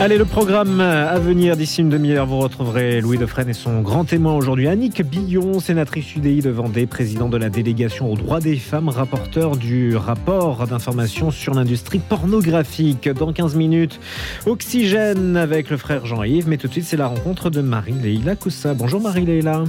Allez, le programme à venir d'ici une demi-heure, vous retrouverez Louis Defresne et son grand témoin aujourd'hui, Annick Billon, sénatrice UDI de Vendée, président de la délégation aux droits des femmes, rapporteur du rapport d'information sur l'industrie pornographique. Dans 15 minutes, Oxygène avec le frère Jean-Yves, mais tout de suite, c'est la rencontre de Marie-Leila Coussa. Bonjour Marie-Leila.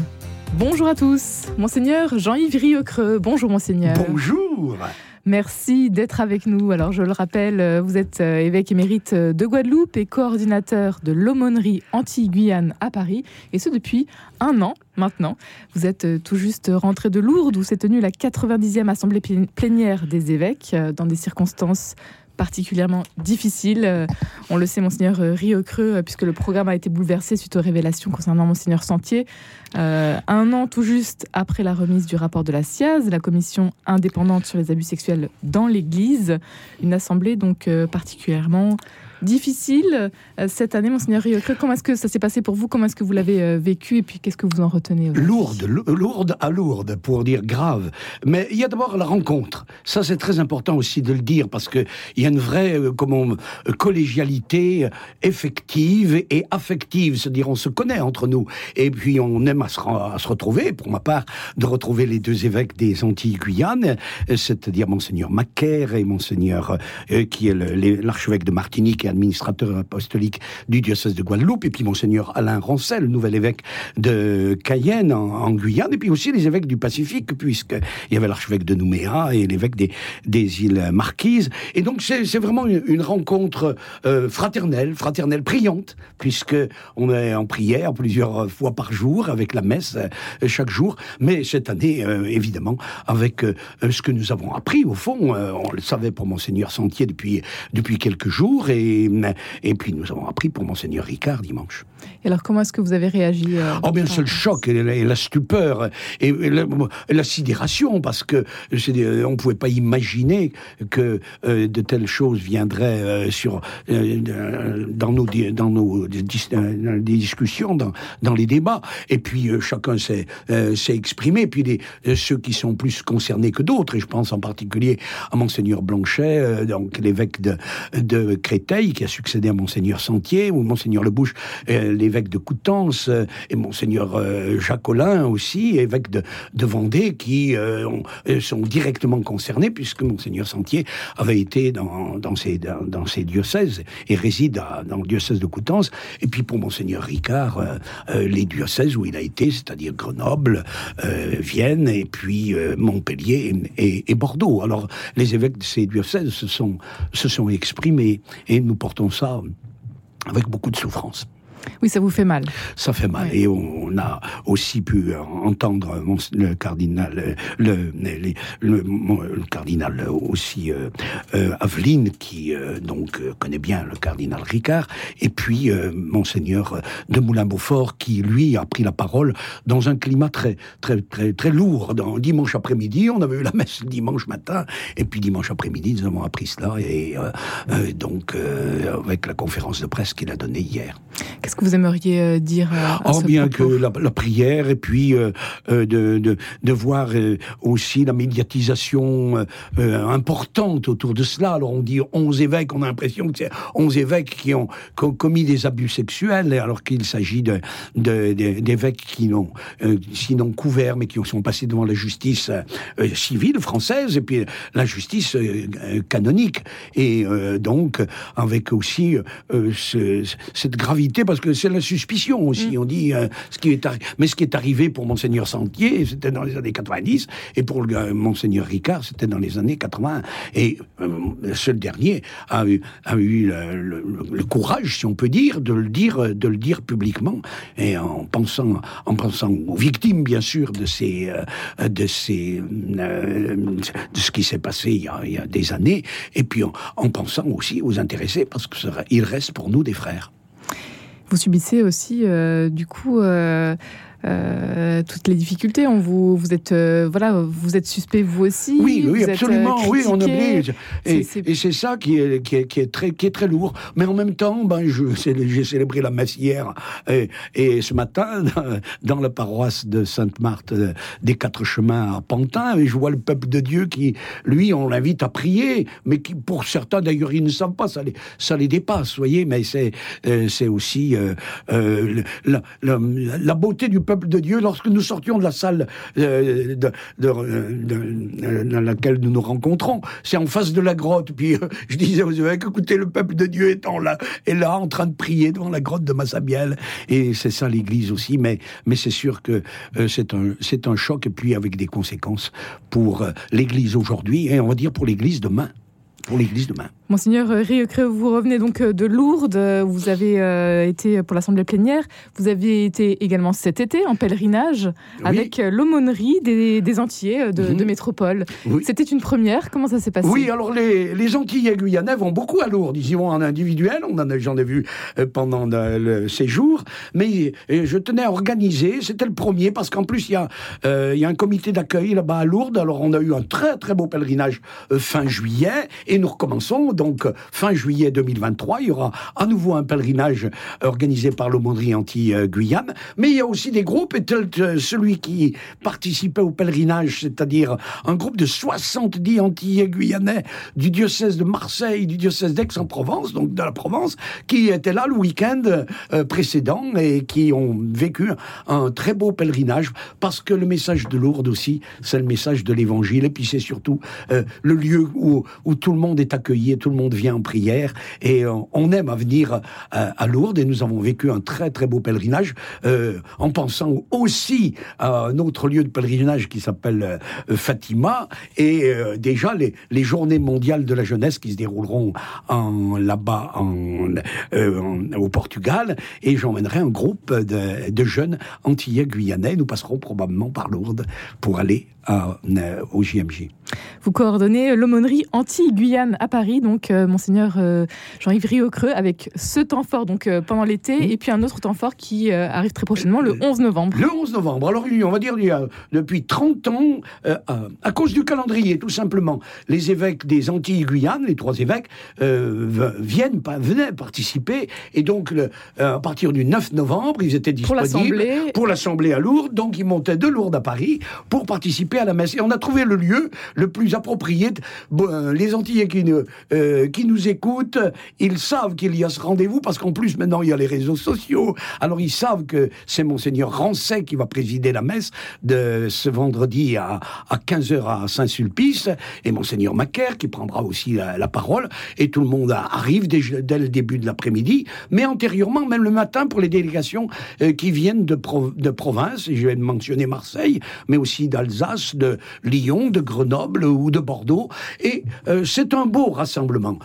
Bonjour à tous. Monseigneur Jean-Yves Rieucreux. Bonjour Monseigneur. Bonjour. Merci d'être avec nous. Alors, je le rappelle, euh, vous êtes euh, évêque émérite euh, de Guadeloupe et coordinateur de l'aumônerie anti-Guyane à Paris, et ce depuis un an maintenant. Vous êtes tout juste rentré de Lourdes où s'est tenue la 90e assemblée plénière des évêques dans des circonstances particulièrement difficile. Euh, on le sait, Monseigneur euh, Rio Creux, euh, puisque le programme a été bouleversé suite aux révélations concernant Monseigneur Sentier. un an tout juste après la remise du rapport de la SIAZ, la commission indépendante sur les abus sexuels dans l'Église, une assemblée donc particulièrement difficile euh, cette année, Monseigneur Riocre. Comment est-ce que ça s'est passé pour vous? Comment est-ce que vous l'avez euh, vécu? Et puis, qu'est-ce que vous en retenez Lourde, lourde à lourde, pour dire grave. Mais il y a d'abord la rencontre. Ça, c'est très important aussi de le dire, parce qu'il y a une vraie euh, comment, collégialité effective et affective. C'est-à-dire, on se connaît entre nous. Et puis, on aime à se, à se, retrouver, pour ma part, de retrouver les deux évêques des Antilles-Guyane, c'est-à-dire Monseigneur Macaire et Monseigneur, qui est l'archevêque de Martinique administrateur apostolique du diocèse de Guadeloupe, et puis monseigneur Alain Rancel, nouvel évêque de Cayenne en, Guyane, et puis aussi les évêques du Pacifique, puisqu'il y avait l'archevêque de Nouméa et l'évêque des, des îles Marquises. Et donc c'est vraiment une, rencontre euh, fraternelle, fraternelle, priante, puisque on est en prière plusieurs fois par jour, avec la messe euh, chaque jour, mais cette année, euh, évidemment, avec ce que nous avons appris, au fond, on le savait pour monseigneur Sentier depuis, depuis quelques jours, et et, puis nous avons appris pour monseigneur Ricard dimanche. Et alors comment est-ce que vous avez réagi euh, Oh bien c'est le choc et la, stupeur et la, sidération parce que on pouvait pas imaginer que euh, de telles choses viendraient euh, sur dans nos dans nos discussions dans, dans les débats. Et puis chacun s'est s'est exprimé. Puis les, ceux qui sont plus concernés que d'autres et je pense en particulier à monseigneur Blanchet donc l'évêque de de Créteil qui a succédé à Monseigneur Sentier, ou Monseigneur Lebouche, euh, l'évêque de Coutances, euh, et Monseigneur euh, Jacolin aussi, évêque de, Vendée, qui sont directement concernés, puisque Monseigneur Sentier avait été dans, dans, ces, dans, ces diocèses et réside dans le diocèse de Coutances. Et puis pour Monseigneur Ricard, les diocèses où il a été, c'est-à-dire Grenoble, Vienne, et puis Montpellier et, et, Bordeaux. Alors les évêques de ces diocèses se sont, se sont exprimés et nous portons ça avec beaucoup de souffrance. Oui, ça vous fait mal. Ça fait mal. Et on a aussi pu entendre le cardinal, le, le, cardinal aussi euh, euh, Aveline, qui euh, donc connaît bien le cardinal Ricard, et puis monseigneur de Moulin-Beaufort, qui lui a pris la parole dans un climat très très très très lourd. Dans, dimanche après-midi, on avait eu la messe dimanche matin, et puis dimanche après-midi, nous avons appris cela, et donc avec la conférence de presse qu'il a donnée hier. Qu'est-ce que vous aimeriez euh, dire euh, Oh, bien que la, prière et puis euh, de, de, de, voir aussi la médiatisation importante autour de cela. Alors on dit 11 évêques, on a l'impression que c'est 11 évêques qui ont, commis des abus sexuels, alors qu'il s'agit de, d'évêques qui n'ont sinon couvert, mais qui sont passés devant la justice civile française et puis la justice canonique. Et donc avec aussi cette gravité, parce que c'est la suspicion aussi. Mm. On dit euh, ce qui est mais ce qui est arrivé pour monseigneur Sentier, c'était dans les années 90, et pour le, monseigneur Ricard, c'était dans les années 80. Et euh, le seul dernier a eu, a eu le, courage, si on peut dire, de le dire, de le dire publiquement, et en pensant, en pensant aux victimes, bien sûr, de ces, euh, de ces, de ce qui s'est passé il y, a, il y, a, des années, et puis en, en pensant aussi aux intéressés, parce qu'il reste pour nous des frères. Vous subissez aussi, euh, du coup, euh, euh, toutes les difficultés. On vous, vous êtes, euh, voilà, vous êtes suspect vous aussi. Oui, oui, vous êtes, absolument. euh, oui, on oblige. Et, C'est- ça qui est, qui, est, qui, est très, qui est très lourd. Mais en même temps, ben, j'ai célébré la messe hier et, et ce matin dans, la paroisse de Sainte-Marthe euh, des Quatre Chemins à Pantin, et je vois le peuple de Dieu qui, lui, on l'invite à prier, mais qui, pour certains d'ailleurs, ils ne savent pas, ça les, ça les dépasse, voyez. Mais c'est, euh, c'est aussi euh, euh, la, la, la beauté du peuple de Dieu lorsque nous sortions de la salle euh, de- de- dans laquelle nous nous rencontrons. C'est en face de la grotte. Puis euh, je disais aux évêques, écoutez, le peuple de Dieu est, là, est là en train de prier devant la grotte de Massabielle. Et c'est ça l'Église aussi. Mais, mais c'est sûr que euh, c'est un, un choc et puis avec des conséquences pour euh, l'Église aujourd'hui et on va dire pour l'Église demain. Pour l'Église demain. Monseigneur Rieucreux, vous revenez donc euh, de Lourdes. euh, Vous avez euh, été pour l'Assemblée plénière. Vous aviez été également cet été en pèlerinage avec l'aumônerie des, des Antillais de, Mhm. de métropole. Oui. C'était une première. Comment ça s'est passé? Oui, alors les, les Antillais guyanais vont beaucoup à Lourdes. Ils y vont en individuel. J'en ai vu pendant le, séjour. Mais je tenais à organiser. C'était le premier parce qu'en plus il y a, euh, il y a un comité d'accueil là-bas à Lourdes. Alors on a eu un très très beau pèlerinage fin juillet et nous recommençons donc euh, fin juillet 2023. Il y aura à nouveau un pèlerinage organisé par l'aumônerie anti-Guyane. Mais il y a aussi des groupes et que celui qui participait au pèlerinage, c'est-à-dire un groupe de 70 Antillais guyanais du diocèse de Marseille, du diocèse d'Aix-en-Provence, donc de la Provence, qui étaient là le week-end euh, précédent et qui ont vécu un très beau pèlerinage parce que le message de Lourdes aussi, c'est le message de l'évangile et puis c'est surtout euh, le lieu où tout le monde est accueilli tout le monde vient en prière et euh, on aime à venir euh, à Lourdes et nous avons vécu un très très beau pèlerinage euh, en pensant aussi à un autre lieu de pèlerinage qui s'appelle Fatima et déjà les, les journées mondiales de la jeunesse qui se dérouleront là-bas au Portugal et j'emmènerai un groupe de, jeunes antillais guyanais. Nous passerons probablement par Lourdes pour aller au JMJ. Vous coordonnez l'aumônerie anti-Guyane à Paris, donc euh, Monseigneur euh, Jean-Yves Rieucreux, avec ce temps fort donc euh, pendant l'été et puis un autre temps fort qui euh, arrive très prochainement le 11 novembre. Le 11 novembre. Alors, on va dire, il y a depuis 30 ans, à, cause du calendrier, tout simplement, les évêques des Antilles-Guyane, les trois évêques, viennent, venaient participer. Et donc, le- à partir du 9 novembre, ils étaient disponibles pour l'Assemblée à Lourdes. Donc, ils montaient de Lourdes à Paris pour participer à la messe. Et on a trouvé le lieu le plus approprié. Bon, euh, les Antillais qui, euh, qui nous écoutent, ils savent qu'il y a ce rendez-vous parce qu'en plus, maintenant, il y a les réseaux sociaux. Alors, ils savent que c'est Monseigneur Rancet qui va présider la messe de ce vendredi à, à 15h à Saint-Sulpice et Monseigneur Macaire qui prendra aussi la, parole. Et tout le monde arrive dès, dès le début de l'après-midi, mais antérieurement, même le matin, pour les délégations euh, qui viennent de, pro- de province, et je vais mentionner Marseille, mais aussi d'Alsace, de Lyon, de Grenoble ou de Bordeaux. Et euh, c'est un beau rassemblement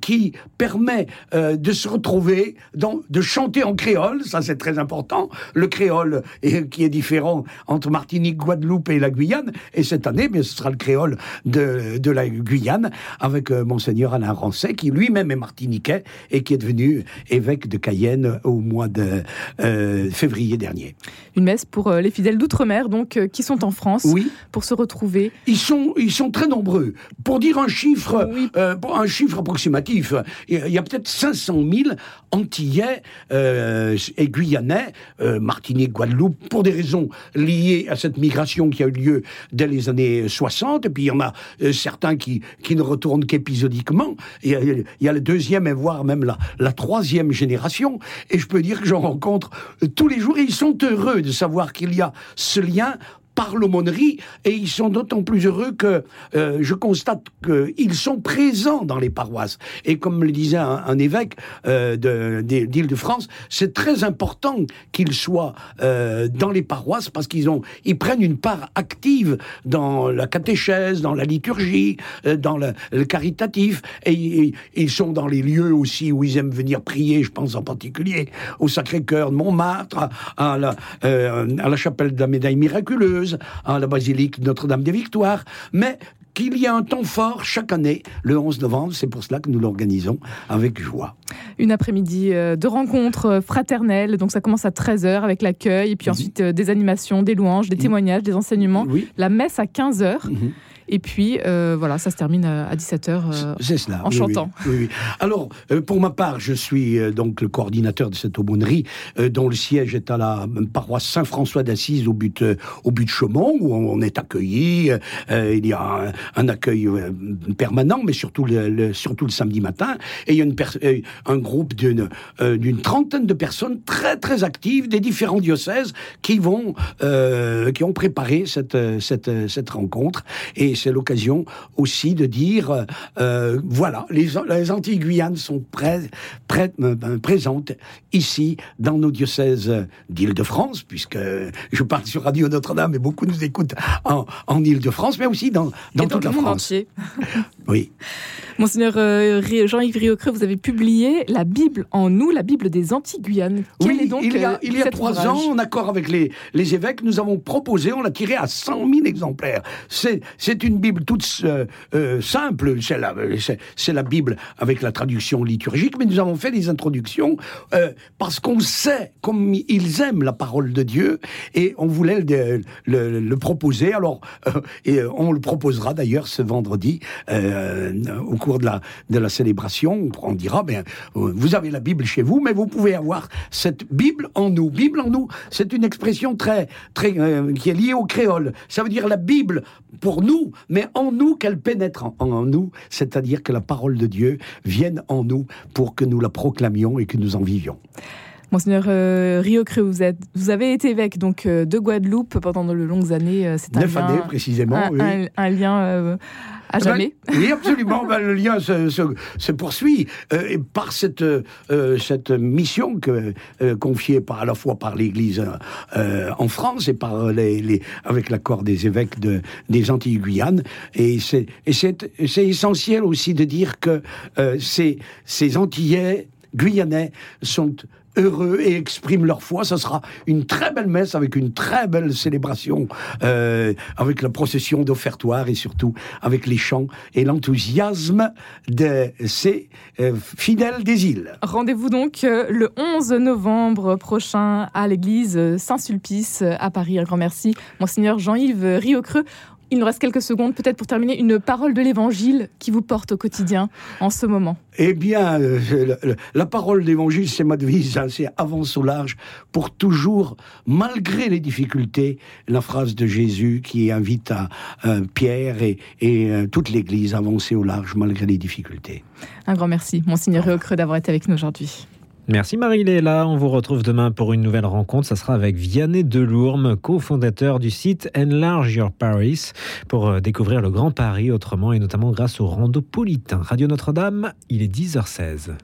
qui permet euh, de se retrouver, dans, de chanter en créole, ça c'est très important. Le créole est- qui est différent entre Martinique, Guadeloupe et la Guyane. Et cette année, bien, ce sera le créole de, de la Guyane avec euh, Monseigneur Alain Rancet, qui lui-même est martiniquais et qui est devenu évêque de Cayenne au mois de euh, février dernier. Une messe pour les fidèles d'outre-mer, donc qui sont en France, Oui. pour se retrouver. Ils sont, ils sont très nombreux. Pour dire un chiffre, Oui. pour un chiffre il y a- peut-être 500 000 Antillais euh, et Guyanais, euh, Martinique, Guadeloupe, pour des raisons liées à cette migration qui a eu lieu dès les années 60. Et puis il y en a euh, certains qui, qui ne retournent qu'épisodiquement. Il il y a la deuxième et voire même la, la troisième génération. Et je peux dire que j'en rencontre euh, tous les jours et ils sont heureux de savoir qu'il y a ce lien par l'aumônerie et ils sont d'autant plus heureux que euh, je constate qu'ils sont présents dans les paroisses. Et comme le disait un, évêque euh, d'Île-de-France, c'est très important qu'ils soient euh, dans les paroisses parce qu'ils ils prennent une part active dans la catéchèse, dans la liturgie, euh, dans le, caritatif et ils, sont dans les lieux aussi où ils aiment venir prier. Je pense en particulier au Sacré-Cœur de Montmartre, à, la, à la chapelle de la Médaille miraculeuse, à la basilique Notre-Dame des Victoires, mais qu'il y a un temps fort chaque année, le 11 novembre, c'est pour cela que nous l'organisons avec joie. Une après-midi euh, de rencontres fraternelles. Donc ça commence à 13h avec l'accueil, et puis ensuite euh, des animations, des louanges, des témoignages, des enseignements. Oui. La messe à 15h. Mhm. Et puis euh, voilà, ça se termine à à 17h C'est cela. en oui, chantant. oui, oui. Alors, euh, pour ma part, je suis euh, donc le coordinateur de cette aumônerie, euh, dont le siège est à la paroisse Saint-François d'Assise au but, euh, au but de Chaumont, où on est accueilli. Euh, il y a un, un accueil euh, permanent, mais surtout le, le- surtout le samedi matin. Et il y a une euh, un groupe d'une euh, d'une trentaine de personnes très très actives des différents diocèses qui vont euh, qui ont préparé cette euh, cette euh, cette rencontre. Et c'est l'occasion aussi de dire euh, voilà les, les Antilles-Guyanes sont prêts, prêtes, euh, ben, présentes ici dans nos diocèses d'Île-de-France puisque je parle sur Radio Notre-Dame et beaucoup nous écoutent en, en Île-de-France mais aussi dans dans et toute dans la France. entier. Oui. Monseigneur euh, Jean-Yves Riocreux, vous avez publié la Bible en nous, la Bible des Antilles-Guyanes. Oui, est donc il y euh, a, il y a trois ouvrage ans, en accord avec les, les évêques, nous avons proposé, on l'a tiré à 100 000 exemplaires. C'est, une Bible toute euh, euh, simple, c'est la, Bible avec la traduction liturgique, mais nous avons fait des introductions euh, parce qu'on sait comme ils aiment la parole de Dieu et on voulait le, le- le proposer. Alors, euh, et on le proposera d'ailleurs ce vendredi euh, au cours de la, de la célébration. On dira, ben, euh, vous avez la Bible chez vous, mais vous pouvez avoir cette Bible en nous. Bible en nous, c'est une expression très, très, euh, qui est liée au créole. Ça veut dire la Bible pour nous, mais en nous qu'elle pénètre en, en nous, c'est-à-dire que la parole de Dieu vienne en nous pour que nous la proclamions et que nous en vivions. Monseigneur euh, Riocreux, vous, êtes, vous avez été évêque donc, euh, de Guadeloupe pendant de longues années. euh, C'est un, Neuf lien- années précisément. un, oui. un- un lien euh, à Ben, oui, absolument. Ben, le lien se, se- se poursuit euh, et par cette, euh, cette mission que, euh, confiée par, à la fois par l'Église euh, en France et par les, les- avec l'accord des évêques de, des Antilles-Guyane. Et c'est et c'est- c'est essentiel aussi de dire que euh, ces, ces Antillais guyanais sont heureux et expriment leur foi. Ça sera une très belle messe avec une très belle célébration, euh, avec la procession d'offertoire et surtout avec les chants et l'enthousiasme de ces euh, fidèles des îles. Rendez-vous donc euh, le 11 novembre prochain à l'église Saint-Sulpice euh, à Paris. Un grand merci, Monseigneur Jean-Yves Riocreux. Il nous reste quelques secondes peut-être pour terminer une parole de l'Évangile qui vous porte au quotidien en ce moment. Eh bien, euh, la, la- parole d'évangile, c'est ma devise, hein, c'est avance au large pour toujours, malgré les difficultés, la phrase de Jésus qui invite à euh, Pierre et, et, euh, toute l'Église à avancer au large malgré les difficultés. Un grand merci, Monseigneur Riocreux, d'avoir été avec nous aujourd'hui. Merci Marie-Léla. On vous retrouve demain pour une nouvelle rencontre. Ça sera avec Vianney Delourme, cofondateur du site Enlarge Your Paris, pour euh, découvrir le Grand Paris autrement et notamment grâce au rando politain. Radio Notre-Dame, il est 10h16.